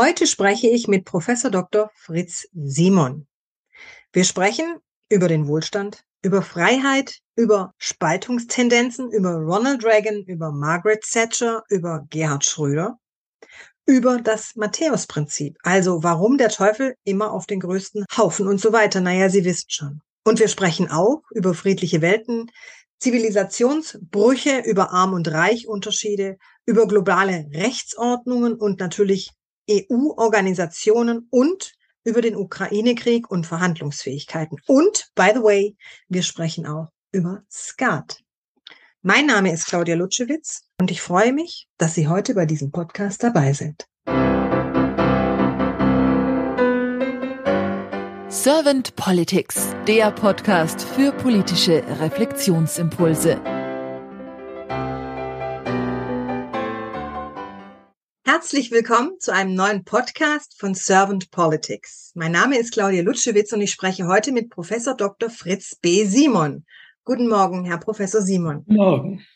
Heute spreche ich mit Professor Dr. Fritz Simon. Wir sprechen über den Wohlstand, über Freiheit, über Spaltungstendenzen, über Ronald Reagan, über Margaret Thatcher, über Gerhard Schröder, über das Matthäus-Prinzip, also warum der Teufel immer auf den größten Haufen und so weiter. Naja, Sie wissen schon. Und wir sprechen auch über friedliche Welten, Zivilisationsbrüche, über Arm- und Reich-Unterschiede, über globale Rechtsordnungen und natürlich EU-Organisationen und über den Ukraine-Krieg und Verhandlungsfähigkeiten. Und, by the way, wir sprechen auch über Skat. Mein Name ist Claudia Lutschewitz und ich freue mich, dass Sie heute bei diesem Podcast dabei sind. Servant Politics, der Podcast für politische Reflexionsimpulse. Herzlich willkommen zu einem neuen Podcast von Servant Politics. Mein Name ist Claudia Lutschewitz und ich spreche heute mit Professor Dr. Fritz B. Simon. Guten Morgen, Herr Professor Simon. Guten Morgen.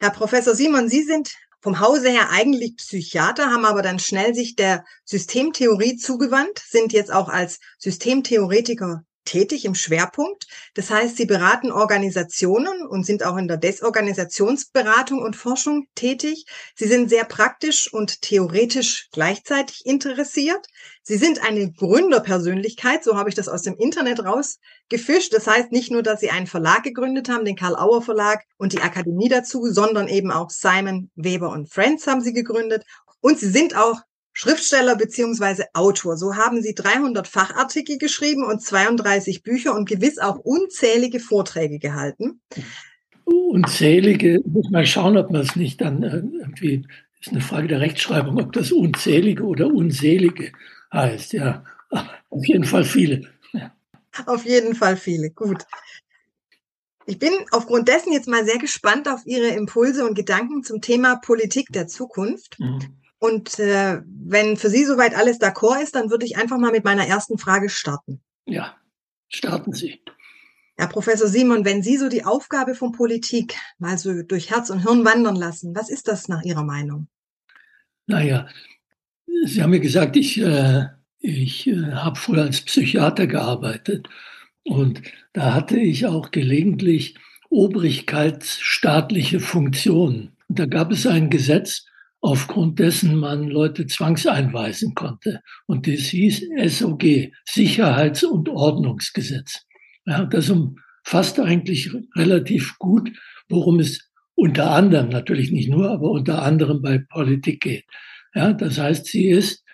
Herr Professor Simon, Sie sind vom Hause her eigentlich Psychiater, haben aber dann schnell sich der Systemtheorie zugewandt, sind jetzt auch als Systemtheoretiker tätig im Schwerpunkt. Das heißt, sie beraten Organisationen und sind auch in der Desorganisationsberatung und Forschung tätig. Sie sind sehr praktisch und theoretisch gleichzeitig interessiert. Sie sind eine Gründerpersönlichkeit, so habe ich das aus dem Internet rausgefischt. Das heißt nicht nur, dass Sie einen Verlag gegründet haben, den Karl Auer Verlag und die Akademie dazu, sondern eben auch Simon Weber und Friends haben Sie gegründet. Und Sie sind auch Schriftsteller beziehungsweise Autor. So haben Sie 300 Fachartikel geschrieben und 32 Bücher und gewiss auch unzählige Vorträge gehalten. Unzählige, muss mal schauen, ob man es nicht dann äh, irgendwie, ist eine Frage der Rechtschreibung, ob das unzählige oder unselige heißt. Ja, auf jeden Fall viele. Ja. Auf jeden Fall viele, gut. Ich bin aufgrund dessen jetzt mal sehr gespannt auf Ihre Impulse und Gedanken zum Thema Politik der Zukunft. Mhm. Und äh, wenn für Sie soweit alles d'accord ist, dann würde ich einfach mal mit meiner ersten Frage starten. Ja, starten Sie. Herr Professor Simon, wenn Sie so die Aufgabe von Politik mal so durch Herz und Hirn wandern lassen, was ist das nach Ihrer Meinung? Naja, Sie haben mir gesagt, ich, äh, ich äh, habe früher als Psychiater gearbeitet und da hatte ich auch gelegentlich obrigkeitsstaatliche Funktionen. Und da gab es ein Gesetz, aufgrund dessen man Leute zwangseinweisen konnte. Und das hieß SOG, Sicherheits- und Ordnungsgesetz. Ja, das umfasst eigentlich relativ gut, worum es unter anderem, natürlich nicht nur, aber unter anderem bei Politik geht. Ja, das heißt, sie ist,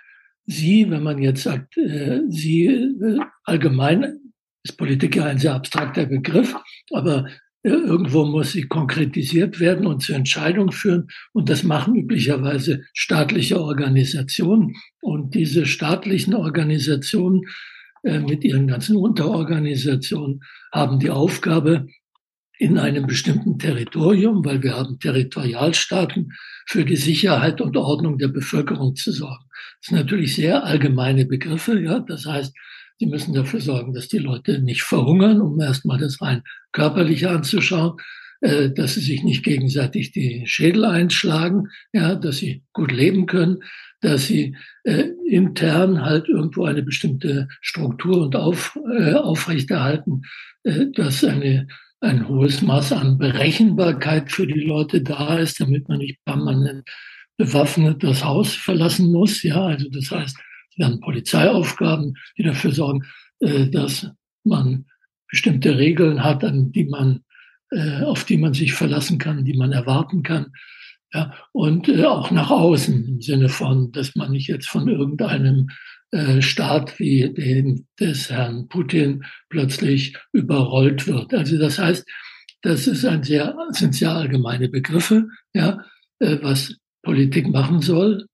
sie, wenn man jetzt sagt, äh, sie äh, allgemein ist Politik ja ein sehr abstrakter Begriff, aber Irgendwo muss sie konkretisiert werden und zur Entscheidung führen. Und das machen üblicherweise staatliche Organisationen. Und diese staatlichen Organisationen äh, mit ihren ganzen Unterorganisationen haben die Aufgabe, in einem bestimmten Territorium, weil wir haben Territorialstaaten, für die Sicherheit und Ordnung der Bevölkerung zu sorgen. Das sind natürlich sehr allgemeine Begriffe. Ja, das heißt, Sie müssen dafür sorgen, dass die Leute nicht verhungern, um erstmal das rein körperliche anzuschauen, äh, dass sie sich nicht gegenseitig die Schädel einschlagen, ja, dass sie gut leben können, dass sie äh, intern halt irgendwo eine bestimmte Struktur und auf, äh, aufrechterhalten, äh, dass eine ein hohes Maß an Berechenbarkeit für die Leute da ist, damit man nicht permanent bewaffnet das Haus verlassen muss. Ja, also das heißt, wir haben Polizeiaufgaben, die dafür sorgen, äh, dass man bestimmte Regeln hat, an die man, äh, auf die man sich verlassen kann, die man erwarten kann. Ja, und äh, auch nach außen im Sinne von, dass man nicht jetzt von irgendeinem Staat wie dem des Herrn Putin plötzlich überrollt wird. Also das heißt, das ist ein sehr, sind sehr allgemeine Begriffe, ja, was Politik machen soll.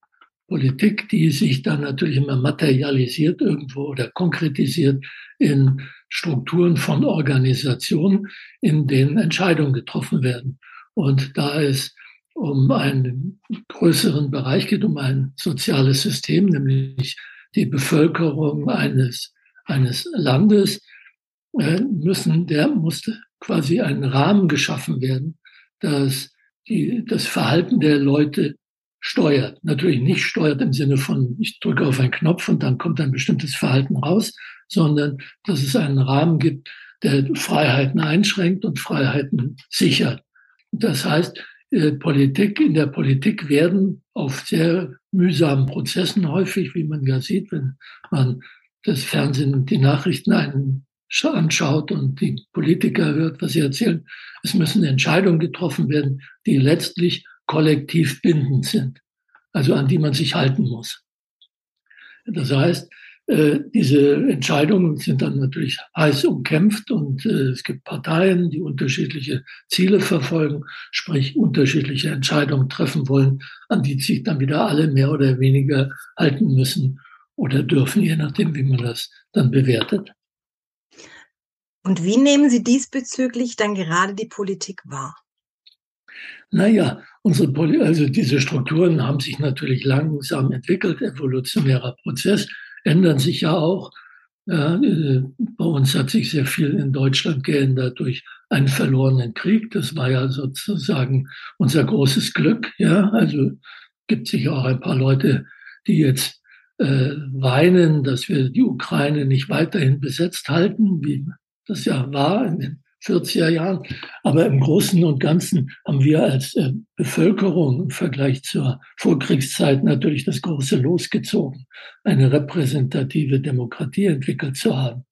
Politik, die sich dann natürlich immer materialisiert irgendwo oder konkretisiert in Strukturen von Organisationen, in denen Entscheidungen getroffen werden. Und da es um einen größeren Bereich geht, um ein soziales System, nämlich die Bevölkerung eines, eines Landes, äh, müssen, der musste quasi ein Rahmen geschaffen werden, dass die, das Verhalten der Leute steuert. Natürlich nicht steuert im Sinne von, ich drücke auf einen Knopf und dann kommt ein bestimmtes Verhalten raus, sondern dass es einen Rahmen gibt, der Freiheiten einschränkt und Freiheiten sichert. Das heißt, äh, Politik, in der Politik werden auf sehr mühsamen Prozessen häufig, wie man ja sieht, wenn man das Fernsehen und die Nachrichten anschaut und die Politiker hört, was sie erzählen. Es müssen Entscheidungen getroffen werden, die letztlich kollektiv bindend sind, also an die man sich halten muss. Das heißt, äh, diese Entscheidungen sind dann natürlich heiß umkämpft und äh, es gibt Parteien, die unterschiedliche Ziele verfolgen, sprich unterschiedliche Entscheidungen treffen wollen, an die sich dann wieder alle mehr oder weniger halten müssen oder dürfen, je nachdem, wie man das dann bewertet. Und wie nehmen Sie diesbezüglich dann gerade die Politik wahr? Naja, unsere Poli also diese Strukturen haben sich natürlich langsam entwickelt, evolutionärer Prozess, ändern sich ja auch. Äh, bei uns hat sich sehr viel in Deutschland geändert durch einen verlorenen Krieg. Das war ja sozusagen unser großes Glück. Ja, also gibt sich auch ein paar Leute, die jetzt äh, weinen, dass wir die Ukraine nicht weiterhin besetzt halten, wie das ja war in den 40er Jahren. Aber im Großen und Ganzen haben wir als äh, Bevölkerung im Vergleich zur Vorkriegszeit natürlich das große losgezogen, eine repräsentative Demokratie entwickelt zu haben.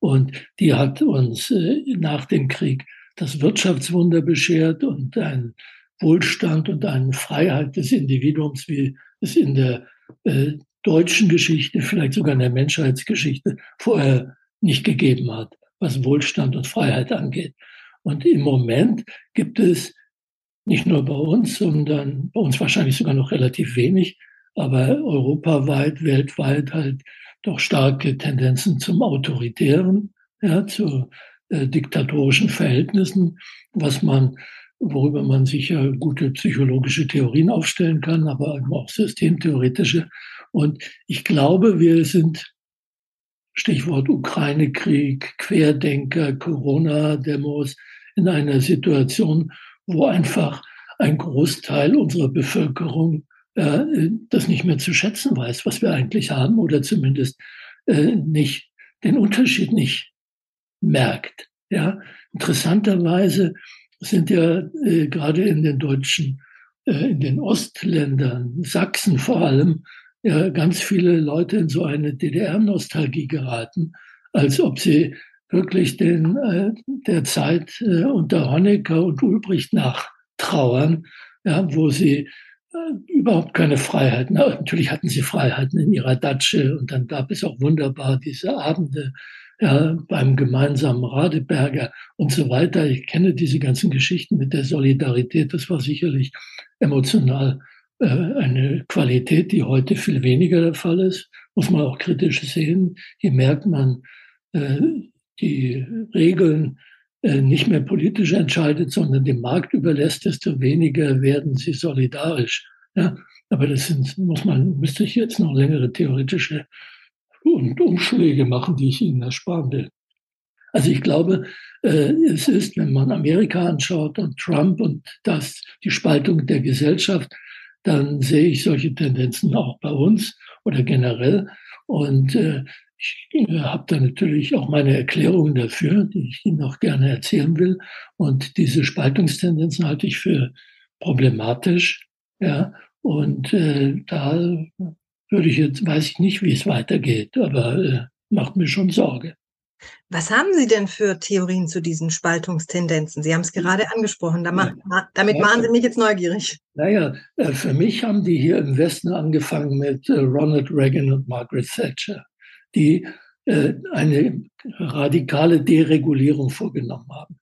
Und die hat uns äh, nach dem Krieg das Wirtschaftswunder beschert und einen Wohlstand und eine Freiheit des Individuums, wie es in der äh, deutschen Geschichte, vielleicht sogar in der Menschheitsgeschichte vorher nicht gegeben hat was Wohlstand und Freiheit angeht. Und im Moment gibt es nicht nur bei uns, sondern bei uns wahrscheinlich sogar noch relativ wenig, aber europaweit, weltweit halt doch starke Tendenzen zum Autoritären, ja, zu äh, diktatorischen Verhältnissen, was man, worüber man sicher gute psychologische Theorien aufstellen kann, aber auch systemtheoretische. Und ich glaube, wir sind Stichwort Ukraine-Krieg, Querdenker, Corona-Demos, in einer Situation, wo einfach ein Großteil unserer Bevölkerung äh, das nicht mehr zu schätzen weiß, was wir eigentlich haben, oder zumindest äh, nicht den Unterschied nicht merkt. Ja, interessanterweise sind ja äh, gerade in den deutschen, äh, in den Ostländern, Sachsen vor allem, ja ganz viele Leute in so eine DDR-Nostalgie geraten, als ob sie wirklich den, äh, der Zeit äh, unter Honecker und Ulbricht nachtrauern, ja, wo sie äh, überhaupt keine Freiheiten. Na, natürlich hatten sie Freiheiten in ihrer Datsche und dann gab es auch wunderbar diese Abende ja, beim gemeinsamen Radeberger und so weiter. Ich kenne diese ganzen Geschichten mit der Solidarität. Das war sicherlich emotional eine Qualität, die heute viel weniger der Fall ist, muss man auch kritisch sehen. Je merkt man äh, die Regeln äh, nicht mehr politisch entscheidet, sondern dem Markt überlässt, desto weniger werden sie solidarisch. Ja, aber das sind, muss man, müsste ich jetzt noch längere theoretische und Umschläge machen, die ich Ihnen ersparen will. Also ich glaube, äh, es ist, wenn man Amerika anschaut und Trump und das, die Spaltung der Gesellschaft, dann sehe ich solche Tendenzen auch bei uns oder generell. Und äh, ich äh, habe da natürlich auch meine Erklärungen dafür, die ich Ihnen auch gerne erzählen will. Und diese Spaltungstendenzen halte ich für problematisch. Ja, und äh, da würde ich jetzt, weiß ich nicht, wie es weitergeht, aber äh, macht mir schon Sorge. Was haben Sie denn für Theorien zu diesen Spaltungstendenzen? Sie haben es gerade angesprochen. Damit ja. machen Sie mich jetzt neugierig. Naja, äh, für mich haben die hier im Westen angefangen mit äh, Ronald Reagan und Margaret Thatcher, die äh, eine radikale Deregulierung vorgenommen haben.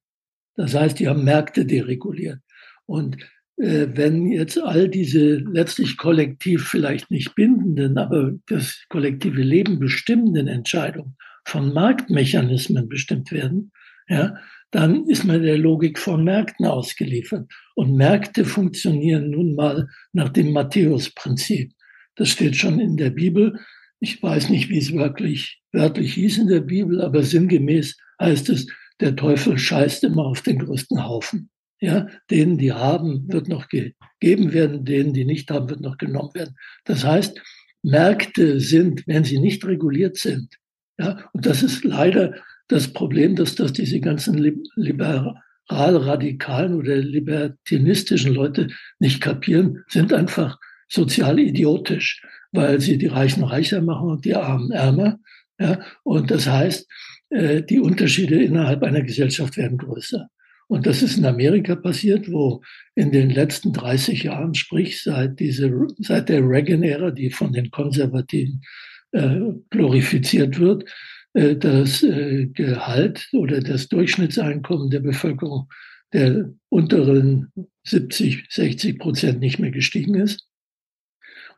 Das heißt, die haben Märkte dereguliert. Und wenn jetzt all diese letztlich kollektiv vielleicht nicht bindenden, aber das kollektive Leben bestimmenden Entscheidungen von Marktmechanismen bestimmt werden, ja, dann ist man der Logik von Märkten ausgeliefert. Und Märkte funktionieren nun mal nach dem Matthäus-Prinzip. Das steht schon in der Bibel. Ich weiß nicht, wie es wirklich wörtlich hieß in der Bibel, aber sinngemäß heißt es, der Teufel scheißt immer auf den größten Haufen. Ja, denen, die haben, wird noch gegeben werden, denen, die nicht haben, wird noch genommen werden. Das heißt, Märkte sind, wenn sie nicht reguliert sind, ja, und das ist leider das Problem, dass, dass diese ganzen liberal-radikalen oder libertinistischen Leute nicht kapieren, sind einfach sozial idiotisch, weil sie die Reichen reicher machen und die Armen ärmer. Ja, und das heißt, äh, die Unterschiede innerhalb einer Gesellschaft werden größer. Und das ist in Amerika passiert, wo in den letzten 30 Jahren, sprich seit, diese, seit der Reagan-Ära, die von den Konservativen glorifiziert wird, äh, das äh, Gehalt oder das Durchschnittseinkommen der Bevölkerung der unteren 70, 60 Prozent nicht mehr gestiegen ist.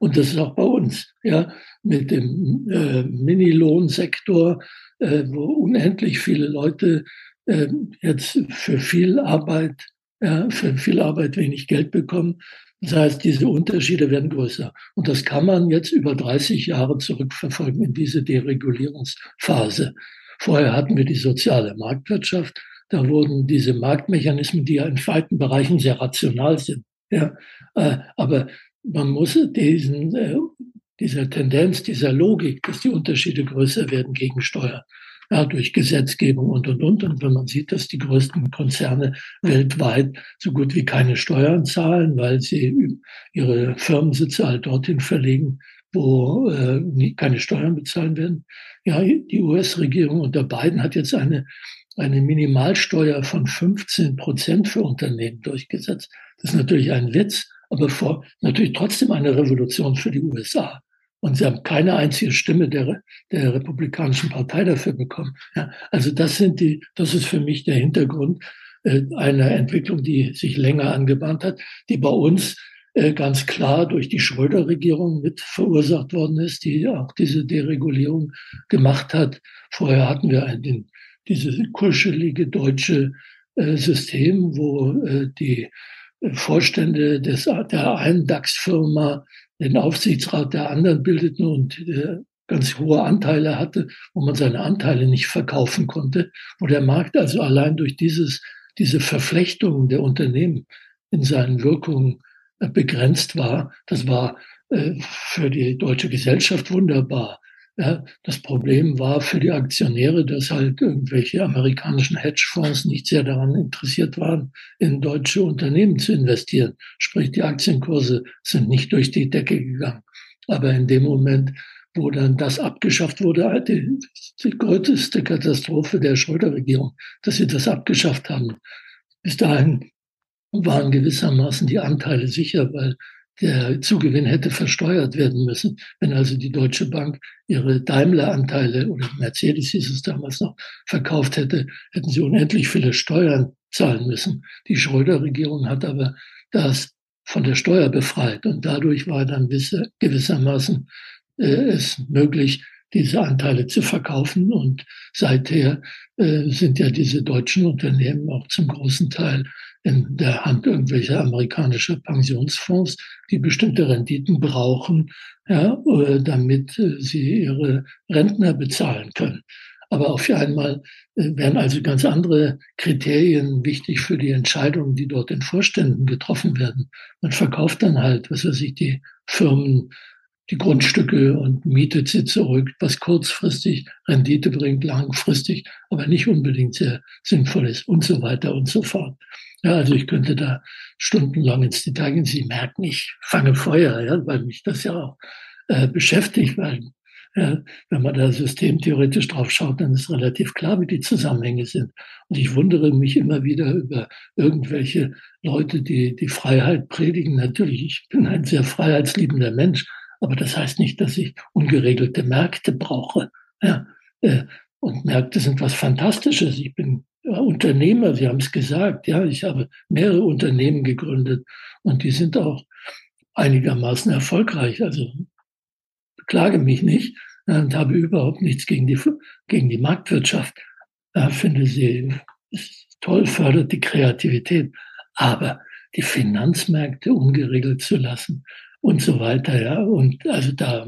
Und das ist auch bei uns, ja, mit dem äh, Minilohnsektor, äh, wo unendlich viele Leute äh, jetzt für viel Arbeit, ja, für viel Arbeit wenig Geld bekommen. Das heißt, diese Unterschiede werden größer. Und das kann man jetzt über 30 Jahre zurückverfolgen in diese Deregulierungsphase. Vorher hatten wir die soziale Marktwirtschaft. Da wurden diese Marktmechanismen, die ja in weiten Bereichen sehr rational sind, ja, äh, aber man muss diesen, äh, dieser Tendenz, dieser Logik, dass die Unterschiede größer werden, gegensteuern ja, durch Gesetzgebung und, und, und. Und wenn man sieht, dass die größten Konzerne weltweit so gut wie keine Steuern zahlen, weil sie ihre Firmensitze halt dorthin verlegen, wo äh, keine Steuern bezahlen werden. Ja, die US-Regierung unter Biden hat jetzt eine, eine Minimalsteuer von 15 Prozent für Unternehmen durchgesetzt. Das ist natürlich ein Witz, aber vor, natürlich trotzdem eine Revolution für die USA. Und sie haben keine einzige Stimme der, der Republikanischen Partei dafür bekommen. Ja, also das sind die, das ist für mich der Hintergrund äh, einer Entwicklung, die sich länger angebahnt hat, die bei uns äh, ganz klar durch die Schröder-Regierung mit verursacht worden ist, die auch diese Deregulierung gemacht hat. Vorher hatten wir ein, dieses kuschelige deutsche äh, System, wo äh, die Vorstände des, der einen DAX-Firma den Aufsichtsrat der anderen bildeten und äh, ganz hohe Anteile hatte, wo man seine Anteile nicht verkaufen konnte, wo der Markt also allein durch dieses, diese Verflechtung der Unternehmen in seinen Wirkungen äh, begrenzt war. Das war äh, für die deutsche Gesellschaft wunderbar. Ja, das Problem war für die Aktionäre, dass halt irgendwelche amerikanischen Hedgefonds nicht sehr daran interessiert waren, in deutsche Unternehmen zu investieren. Sprich, die Aktienkurse sind nicht durch die Decke gegangen. Aber in dem Moment, wo dann das abgeschafft wurde, die, die größte Katastrophe der Schröder-Regierung, dass sie das abgeschafft haben. Bis dahin waren gewissermaßen die Anteile sicher, weil der Zugewinn hätte versteuert werden müssen. Wenn also die Deutsche Bank ihre Daimler-Anteile oder Mercedes hieß es damals noch verkauft hätte, hätten sie unendlich viele Steuern zahlen müssen. Die Schröder-Regierung hat aber das von der Steuer befreit und dadurch war dann gewissermaßen äh, es möglich, diese Anteile zu verkaufen. Und seither äh, sind ja diese deutschen Unternehmen auch zum großen Teil in der Hand irgendwelcher amerikanischer Pensionsfonds, die bestimmte Renditen brauchen, ja, äh, damit äh, sie ihre Rentner bezahlen können. Aber auf einmal äh, werden also ganz andere Kriterien wichtig für die Entscheidungen, die dort in Vorständen getroffen werden. Man verkauft dann halt, was weiß ich, die Firmen, die Grundstücke und mietet sie zurück, was kurzfristig Rendite bringt, langfristig, aber nicht unbedingt sehr sinnvoll ist und so weiter und so fort. Ja, also ich könnte da stundenlang ins Detail gehen. Sie merken, ich fange Feuer, ja, weil mich das ja auch äh, beschäftigt, weil ja, wenn man da systemtheoretisch drauf schaut, dann ist relativ klar, wie die Zusammenhänge sind. Und ich wundere mich immer wieder über irgendwelche Leute, die die Freiheit predigen. Natürlich, ich bin ein sehr freiheitsliebender Mensch, aber das heißt nicht, dass ich ungeregelte Märkte brauche. Ja, äh, und Märkte sind was Fantastisches. Ich bin Unternehmer, Sie haben es gesagt, ja, ich habe mehrere Unternehmen gegründet und die sind auch einigermaßen erfolgreich. Also beklage mich nicht und habe überhaupt nichts gegen die, gegen die Marktwirtschaft. Ich finde sie toll, fördert die Kreativität. Aber die Finanzmärkte ungeregelt zu lassen und so weiter, ja, und also da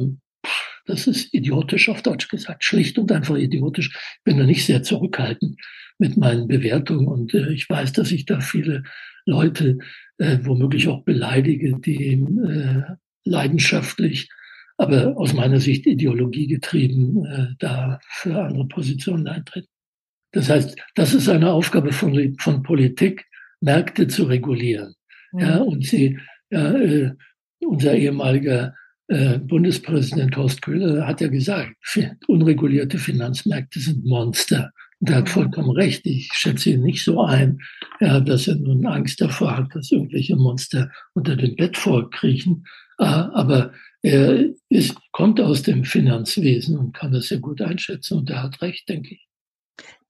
das ist idiotisch auf Deutsch gesagt, schlicht und einfach idiotisch. Ich bin da nicht sehr zurückhaltend mit meinen Bewertungen und äh, ich weiß, dass ich da viele Leute äh, womöglich auch beleidige, die äh, leidenschaftlich, aber aus meiner Sicht ideologiegetrieben äh, da für andere Positionen eintreten. Das heißt, das ist eine Aufgabe von, von Politik, Märkte zu regulieren. Mhm. Ja, und sie, ja, äh, unser ehemaliger Bundespräsident Horst Köhler hat ja gesagt, unregulierte Finanzmärkte sind Monster. Und er hat vollkommen recht. Ich schätze ihn nicht so ein, dass er nun Angst davor hat, dass irgendwelche Monster unter dem Bett vorkriechen. Ah, aber er ist, kommt aus dem Finanzwesen und kann das sehr gut einschätzen und er hat recht, denke ich.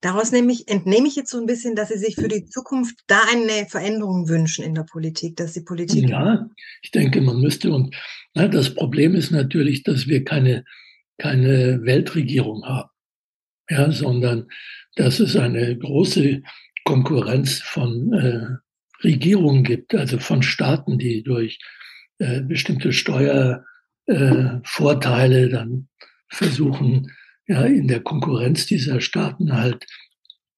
Daraus nämlich entnehme ich jetzt so ein bisschen, dass Sie sich für die Zukunft da eine Veränderung wünschen in der Politik, dass die Politik. Ja, ich denke, man müsste und na, das Problem ist natürlich, dass wir keine, keine Weltregierung haben, ja, sondern dass es eine große Konkurrenz von äh, Regierungen gibt, also von Staaten, die durch äh, bestimmte Steuervorteile äh, dann versuchen, ja, in der Konkurrenz dieser Staaten halt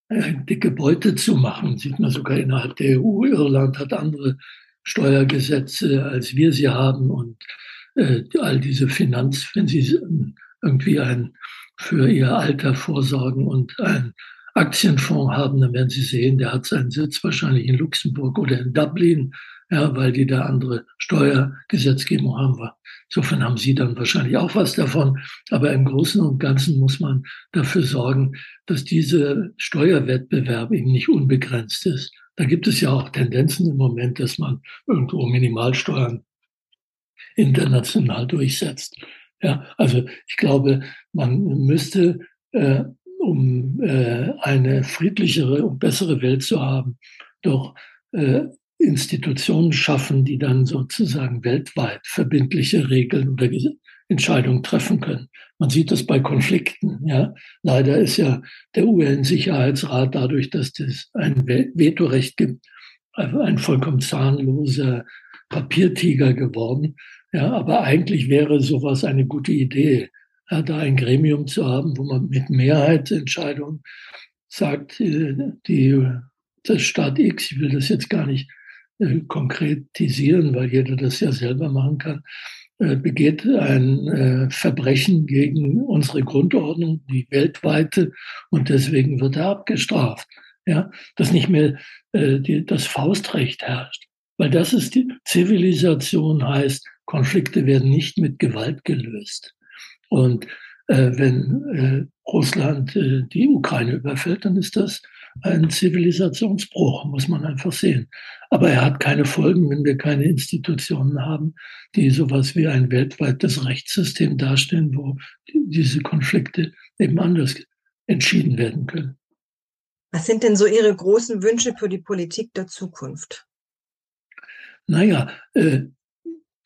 äh, dicke Beute zu machen. Sieht man sogar innerhalb der EU. Irland hat andere Steuergesetze, als wir sie haben. Und äh, all diese Finanz, wenn sie irgendwie ein für ihr Alter vorsorgen und ein Aktienfonds haben, dann werden Sie sehen, der hat seinen Sitz wahrscheinlich in Luxemburg oder in Dublin, ja, weil die da andere Steuergesetzgebung haben. Insofern haben Sie dann wahrscheinlich auch was davon. Aber im Großen und Ganzen muss man dafür sorgen, dass dieser Steuerwettbewerb eben nicht unbegrenzt ist. Da gibt es ja auch Tendenzen im Moment, dass man irgendwo Minimalsteuern international durchsetzt. Ja, also ich glaube, man müsste äh, um äh, eine friedlichere und bessere Welt zu haben, doch äh, Institutionen schaffen, die dann sozusagen weltweit verbindliche Regeln oder Entscheidungen treffen können. Man sieht das bei Konflikten. Ja, leider ist ja der UN-Sicherheitsrat dadurch, dass es ein Vetorecht gibt, ein vollkommen zahnloser Papiertiger geworden. Ja, aber eigentlich wäre sowas eine gute Idee ja, da ein Gremium zu haben, wo man mit Mehrheitsentscheidungen sagt, äh, die, das Staat X, ich will das jetzt gar nicht konkretisieren, weil jeder das ja selber machen kann, äh, begeht ein äh, Verbrechen gegen unsere Grundordnung, die weltweite, und deswegen wird er abgestraft. Ja, dass nicht mehr äh, die, das Faustrecht herrscht. Weil das ist die Zivilisation heißt, Konflikte werden nicht mit Gewalt gelöst. Und äh, wenn äh, Russland äh, die Ukraine überfällt, dann ist das ein Zivilisationsbruch, muss man einfach sehen. Aber er hat keine Folgen, wenn wir keine Institutionen haben, die sowas wie ein weltweites Rechtssystem darstellen, wo diese Konflikte eben anders entschieden werden können. Was sind denn so Ihre großen Wünsche für die Politik der Zukunft? Naja, äh,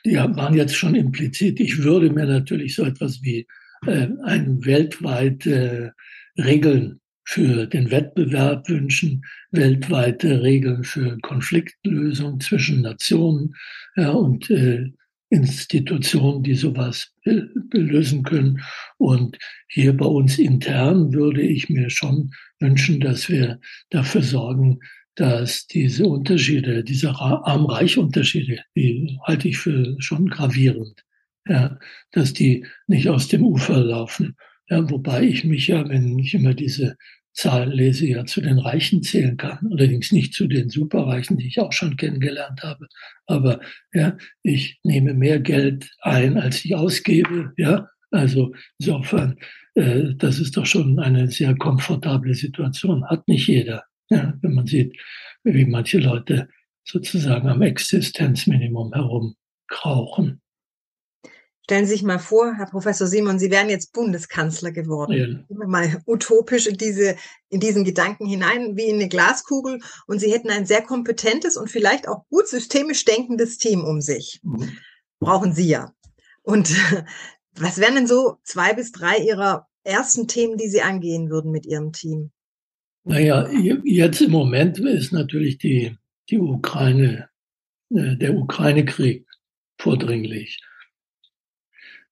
die waren jetzt schon implizit. Ich würde mir natürlich so etwas wie äh, ein weltweite Regeln für den Wettbewerb wünschen, weltweite Regeln für Konfliktlösung zwischen Nationen ja, und äh, Institutionen, die sowas lösen können. Und hier bei uns intern würde ich mir schon wünschen, dass wir dafür sorgen, dass diese Unterschiede, diese Arm-Reich-Unterschiede, die halte ich für schon gravierend, ja, dass die nicht aus dem Ufer laufen. Ja, wobei ich mich ja, wenn ich immer diese Zahlen lese, ja zu den Reichen zählen kann. Allerdings nicht zu den Superreichen, die ich auch schon kennengelernt habe. Aber ja, ich nehme mehr Geld ein, als ich ausgebe. Ja, also insofern, äh, das ist doch schon eine sehr komfortable Situation. Hat nicht jeder. Ja, wenn man sieht, wie manche Leute sozusagen am Existenzminimum herumkrauchen. Stellen Sie sich mal vor, Herr Professor Simon, Sie wären jetzt Bundeskanzler geworden. Ja. Mal utopisch in, diese, in diesen Gedanken hinein, wie in eine Glaskugel. Und Sie hätten ein sehr kompetentes und vielleicht auch gut systemisch denkendes Team um sich. Mhm. Brauchen Sie ja. Und was wären denn so zwei bis drei Ihrer ersten Themen, die Sie angehen würden mit Ihrem Team? Naja, jetzt im Moment ist natürlich die, die Ukraine, äh, der Ukraine-Krieg vordringlich.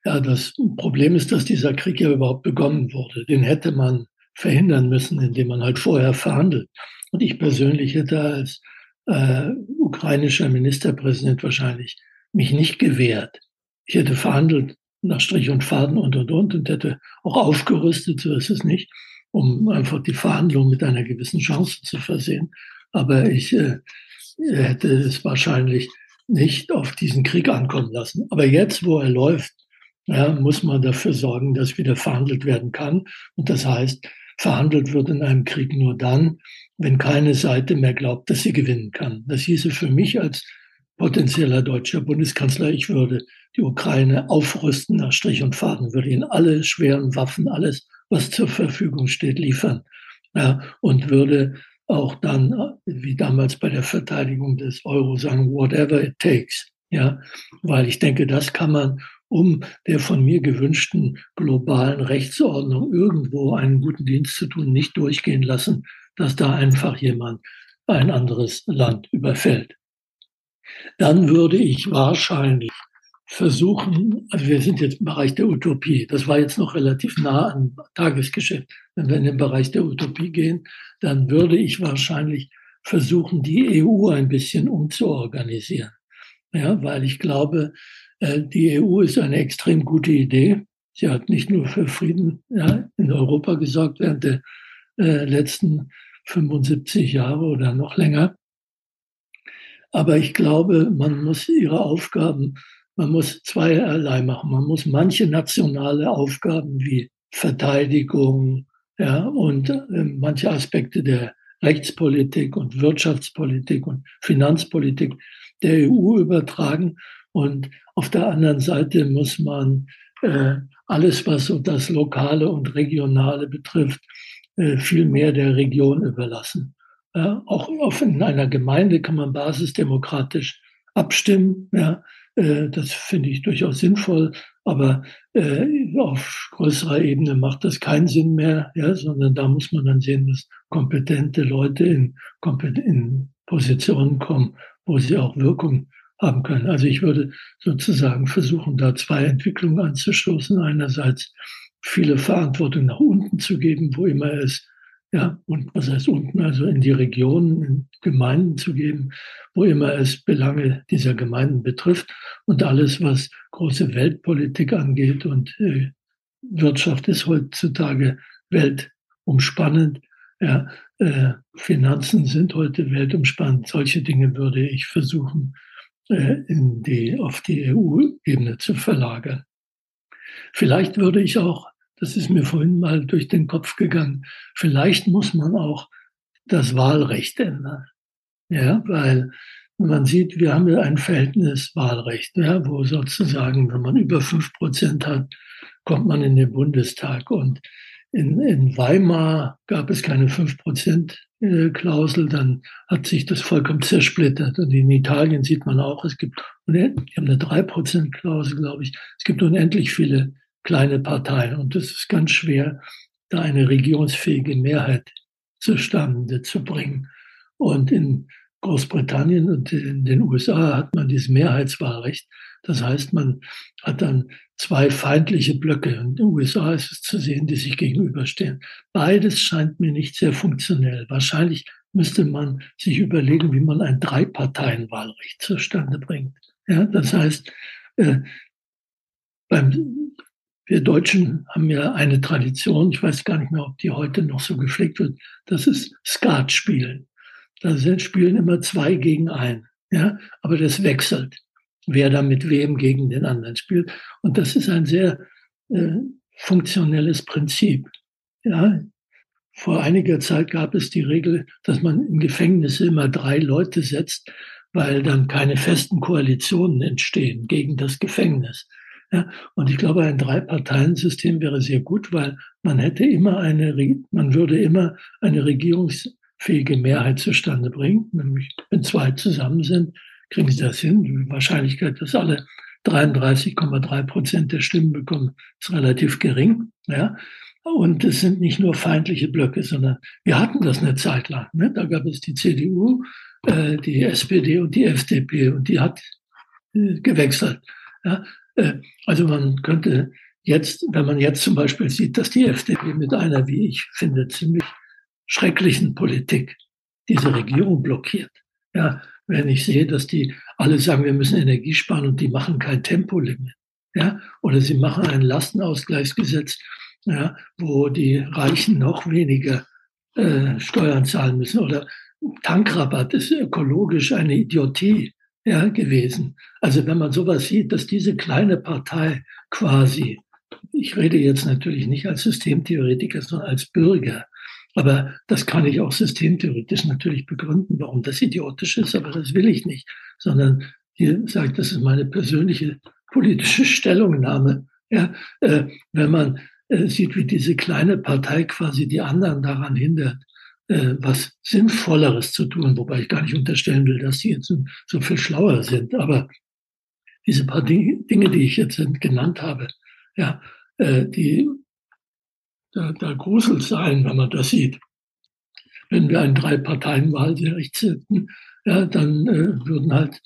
Ja, das Problem ist, dass dieser Krieg ja überhaupt begonnen wurde. Den hätte man verhindern müssen, indem man halt vorher verhandelt. Und ich persönlich hätte als äh, ukrainischer Ministerpräsident wahrscheinlich mich nicht gewehrt. Ich hätte verhandelt nach Strich und Faden und und und und hätte auch aufgerüstet, so ist es nicht, um einfach die Verhandlungen mit einer gewissen Chance zu versehen. Aber ich äh, hätte es wahrscheinlich nicht auf diesen Krieg ankommen lassen. Aber jetzt, wo er läuft, ja, muss man dafür sorgen, dass wieder verhandelt werden kann. Und das heißt, verhandelt wird in einem Krieg nur dann, wenn keine Seite mehr glaubt, dass sie gewinnen kann. Das hieße für mich als potenzieller deutscher Bundeskanzler, ich würde die Ukraine aufrüsten nach Strich und Faden, würde ihnen alle schweren Waffen, alles, was zur Verfügung steht, liefern. Ja, und würde auch dann, wie damals bei der Verteidigung des Euro, sagen, whatever it takes. Ja, weil ich denke, das kann man um der von mir gewünschten globalen Rechtsordnung irgendwo einen guten Dienst zu tun, nicht durchgehen lassen, dass da einfach jemand ein anderes Land überfällt. Dann würde ich wahrscheinlich versuchen, also wir sind jetzt im Bereich der Utopie, das war jetzt noch relativ nah am Tagesgeschäft. Wenn wir in den Bereich der Utopie gehen, dann würde ich wahrscheinlich versuchen, die EU ein bisschen umzuorganisieren. Ja, weil ich glaube, die EU ist eine extrem gute Idee. Sie hat nicht nur für Frieden ja, in Europa gesorgt während der äh, letzten 75 Jahre oder noch länger. Aber ich glaube, man muss ihre Aufgaben, man muss zweierlei machen. Man muss manche nationale Aufgaben wie Verteidigung ja, und äh, manche Aspekte der Rechtspolitik und Wirtschaftspolitik und Finanzpolitik der EU übertragen. Und auf der anderen Seite muss man äh, alles, was so das Lokale und Regionale betrifft, äh, viel mehr der Region überlassen. Äh, auch in einer Gemeinde kann man basisdemokratisch abstimmen. Ja, äh, das finde ich durchaus sinnvoll. Aber äh, auf größerer Ebene macht das keinen Sinn mehr, ja, sondern da muss man dann sehen, dass kompetente Leute in, in Positionen kommen, wo sie auch Wirkung haben können. Also ich würde sozusagen versuchen, da zwei Entwicklungen anzustoßen. Einerseits viele Verantwortung nach unten zu geben, wo immer es, ja, und was heißt unten, also in die Regionen, in Gemeinden zu geben, wo immer es Belange dieser Gemeinden betrifft und alles, was große Weltpolitik angeht und äh, Wirtschaft ist heutzutage weltumspannend. Ja, äh, Finanzen sind heute weltumspannend. Solche Dinge würde ich versuchen in die, auf die EU-Ebene zu verlagern. Vielleicht würde ich auch, das ist mir vorhin mal durch den Kopf gegangen, vielleicht muss man auch das Wahlrecht ändern. Ja, weil man sieht, wir haben ja ein Verhältniswahlrecht, ja, wo sozusagen, wenn man über fünf Prozent hat, kommt man in den Bundestag. Und in, in Weimar gab es keine fünf Prozent Klausel, dann hat sich das vollkommen zersplittert. Und in Italien sieht man auch, es gibt, die haben eine 3%-Klausel, glaube ich. Es gibt unendlich viele kleine Parteien. Und es ist ganz schwer, da eine regierungsfähige Mehrheit zustande zu bringen. Und in Großbritannien und in den USA hat man dieses Mehrheitswahlrecht. Das heißt, man hat dann zwei feindliche Blöcke. In den USA ist es zu sehen, die sich gegenüberstehen. Beides scheint mir nicht sehr funktionell. Wahrscheinlich müsste man sich überlegen, wie man ein Drei-Parteien-Wahlrecht zustande bringt. Ja, das heißt, äh, beim, wir Deutschen haben ja eine Tradition, ich weiß gar nicht mehr, ob die heute noch so gepflegt wird, das ist Skat spielen. Da sind, spielen immer zwei gegen einen. Ja, aber das wechselt wer da mit wem gegen den anderen spielt. Und das ist ein sehr äh, funktionelles Prinzip. Ja, vor einiger Zeit gab es die Regel, dass man im Gefängnis immer drei Leute setzt, weil dann keine festen Koalitionen entstehen gegen das Gefängnis. Ja, und ich glaube, ein Drei-Parteien-System wäre sehr gut, weil man hätte immer eine, man würde immer eine regierungsfähige Mehrheit zustande bringen, nämlich wenn zwei zusammen sind, kriegen sie das hin. Die Wahrscheinlichkeit, dass alle 33,3 Prozent der Stimmen bekommen, ist relativ gering. Ja. Und es sind nicht nur feindliche Blöcke, sondern wir hatten das eine Zeit lang. Ne? Da gab es die CDU, äh, die SPD und die FDP und die hat äh, gewechselt. Ja? Äh, also man könnte jetzt, wenn man jetzt zum Beispiel sieht, dass die FDP mit einer, wie ich finde, ziemlich schrecklichen Politik diese Regierung blockiert, Ja, wenn ich sehe, dass die alle sagen, wir müssen Energie sparen und die machen kein Tempolimit. Ja, oder sie machen ein Lastenausgleichsgesetz, ja, wo die Reichen noch weniger äh, Steuern zahlen müssen. Oder Tankrabatt ist ökologisch eine Idiotie ja, gewesen. Also wenn man sowas sieht, dass diese kleine Partei quasi, ich rede jetzt natürlich nicht als Systemtheoretiker, sondern als Bürger, aber das kann ich auch systemtheoretisch natürlich begründen, warum das idiotisch ist, aber das will ich nicht, sondern hier sagt, das ist meine persönliche politische Stellungnahme. Ja, äh, wenn man äh, sieht, wie diese kleine Partei quasi die anderen daran hindert, äh, was Sinnvolleres zu tun, wobei ich gar nicht unterstellen will, dass sie jetzt so, viel schlauer sind. Aber diese paar Dinge, die ich jetzt genannt habe, ja, äh, die da, da gruselt sein, wenn man das sieht. Wenn wir eine Drei-Parteien-Wahlgericht hätten, ja, dann äh, würden halt,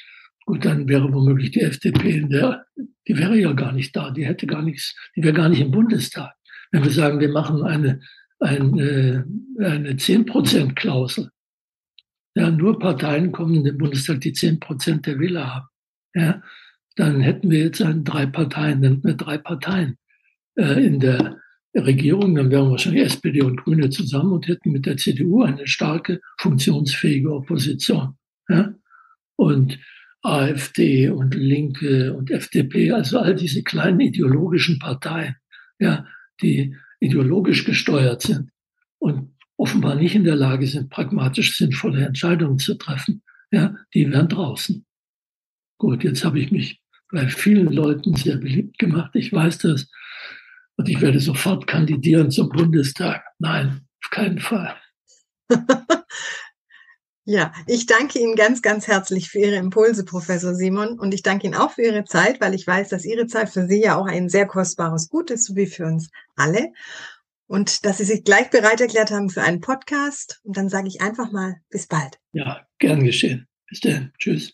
gut, dann wäre womöglich die FDP in der, die wäre ja gar nicht da, die hätte gar nichts, die wäre gar nicht im Bundestag. Wenn wir sagen, wir machen eine, eine, eine 10%-Klausel, ja, nur Parteien kommen in den Bundestag, die 10% der Wähler haben, ja, dann hätten wir jetzt einen drei Parteien, dann hätten wir drei Parteien äh, in der Regierung, dann wären wahrscheinlich SPD und Grüne zusammen und hätten mit der CDU eine starke, funktionsfähige Opposition. Ja? Und AfD und Linke und FDP, also all diese kleinen ideologischen Parteien, ja, die ideologisch gesteuert sind und offenbar nicht in der Lage sind, pragmatisch sinnvolle Entscheidungen zu treffen, ja, die wären draußen. Gut, jetzt habe ich mich bei vielen Leuten sehr beliebt gemacht. Ich weiß das und ich werde sofort kandidieren zum Bundestag. Nein, auf keinen Fall. ja, ich danke Ihnen ganz, ganz herzlich für Ihre Impulse, Professor Simon. Und ich danke Ihnen auch für Ihre Zeit, weil ich weiß, dass Ihre Zeit für Sie ja auch ein sehr kostbares Gut ist, so wie für uns alle. Und dass Sie sich gleich bereit erklärt haben für einen Podcast. Und dann sage ich einfach mal bis bald. Ja, gern geschehen. Bis dann. Tschüss.